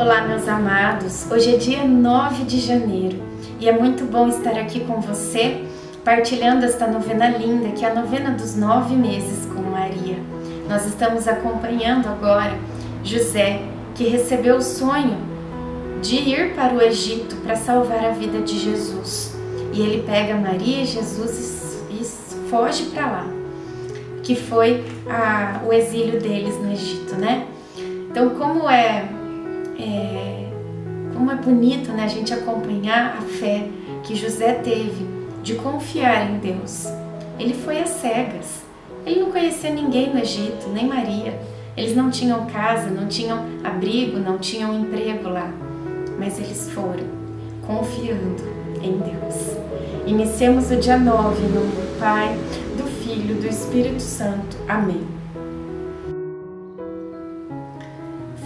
Olá, meus amados. Hoje é dia 9 de janeiro e é muito bom estar aqui com você, partilhando esta novena linda, que é a novena dos nove meses com Maria. Nós estamos acompanhando agora José, que recebeu o sonho de ir para o Egito para salvar a vida de Jesus. E ele pega Maria e Jesus e, foge para lá, que foi a, o exílio deles no Egito, né? Então, como é é, como é bonito né, a gente acompanhar a fé que José teve de confiar em Deus. Ele foi às cegas. Ele não conhecia ninguém no Egito, nem Maria. Eles não tinham casa, não tinham abrigo, não tinham emprego lá. Mas eles foram, confiando em Deus. Iniciemos o dia 9 em nome do Pai, do Filho, do Espírito Santo. Amém.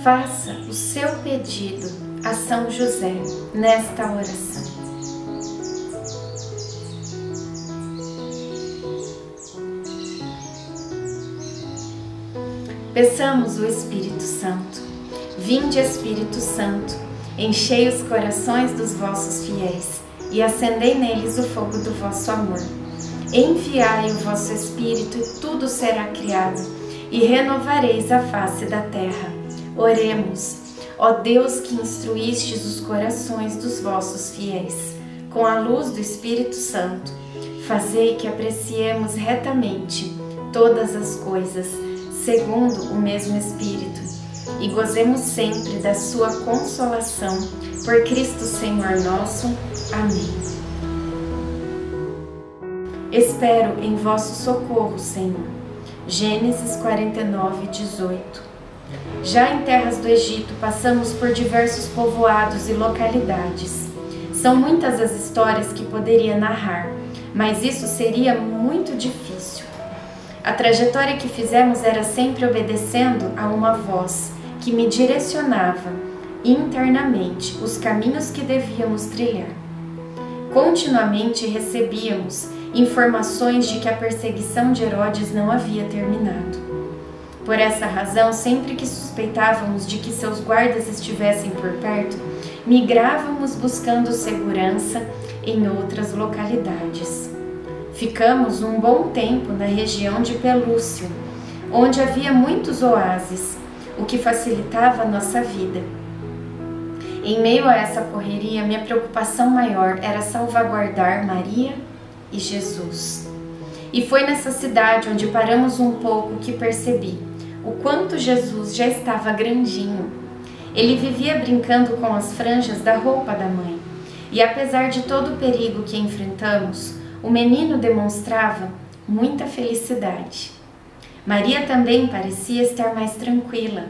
Faça o seu pedido a São José nesta oração. Peçamos o Espírito Santo. Vinde, Espírito Santo, enchei os corações dos vossos fiéis e acendei neles o fogo do vosso amor. Enviai o vosso Espírito e tudo será criado, e renovareis a face da terra. Oremos, ó Deus que instruístes os corações dos vossos fiéis, com a luz do Espírito Santo, fazei que apreciemos retamente todas as coisas, segundo o mesmo Espírito, e gozemos sempre da sua consolação, por Cristo Senhor nosso. Amém. Espero em vosso socorro, Senhor. Gênesis 49, 18. Já em terras do Egito, passamos por diversos povoados e localidades. São muitas as histórias que poderia narrar, mas isso seria muito difícil. A trajetória que fizemos era sempre obedecendo a uma voz que me direcionava internamente os caminhos que devíamos trilhar. Continuamente recebíamos informações de que a perseguição de Herodes não havia terminado. Por essa razão, sempre que suspeitávamos de que seus guardas estivessem por perto, migrávamos buscando segurança em outras localidades. Ficamos um bom tempo na região de Pelúcio, onde havia muitos oásis, o que facilitava a nossa vida. Em meio a essa correria, minha preocupação maior era salvaguardar Maria e Jesus. E foi nessa cidade onde paramos um pouco que percebi o quanto Jesus já estava grandinho. Ele vivia brincando com as franjas da roupa da mãe. E apesar de todo o perigo que enfrentamos, o menino demonstrava muita felicidade. Maria também parecia estar mais tranquila.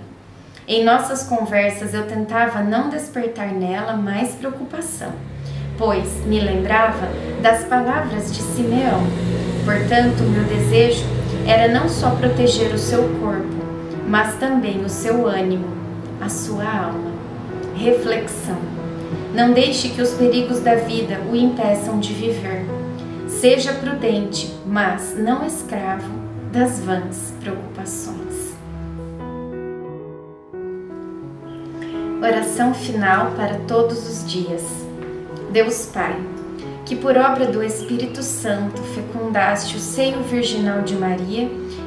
Em nossas conversas eu tentava não despertar nela mais preocupação, pois me lembrava das palavras de Simeão. Portanto, meu desejo era não só proteger o seu corpo, mas também o seu ânimo, a sua alma. Reflexão. Não deixe que os perigos da vida o impeçam de viver. Seja prudente, mas não escravo das vãs preocupações. Oração final para todos os dias. Deus Pai, que por obra do Espírito Santo fecundaste o seio virginal de Maria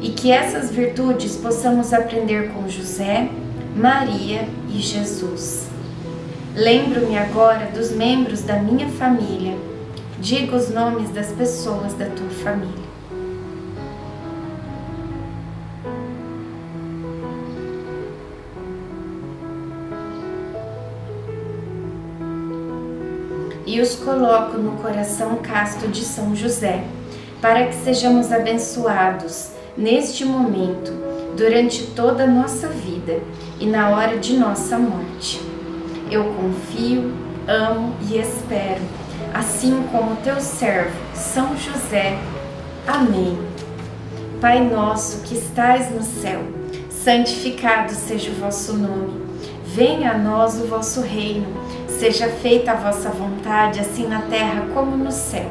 e que essas virtudes possamos aprender com José, Maria e Jesus. Lembro-me agora dos membros da minha família. Diga os nomes das pessoas da tua família. e os coloco no coração casto de São José, para que sejamos abençoados neste momento, durante toda a nossa vida e na hora de nossa morte. Eu confio, amo e espero, assim como teu servo, São José. Amém. Pai nosso que estais no céu, santificado seja o vosso nome. Venha a nós o vosso reino Seja feita a vossa vontade, assim na terra como no céu.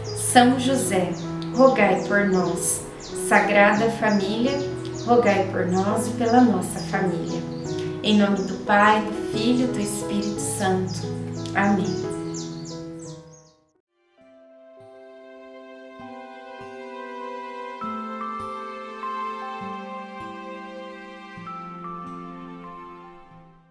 São José, rogai por nós. Sagrada Família, rogai por nós e pela nossa família. Em nome do Pai, do Filho e do Espírito Santo. Amém.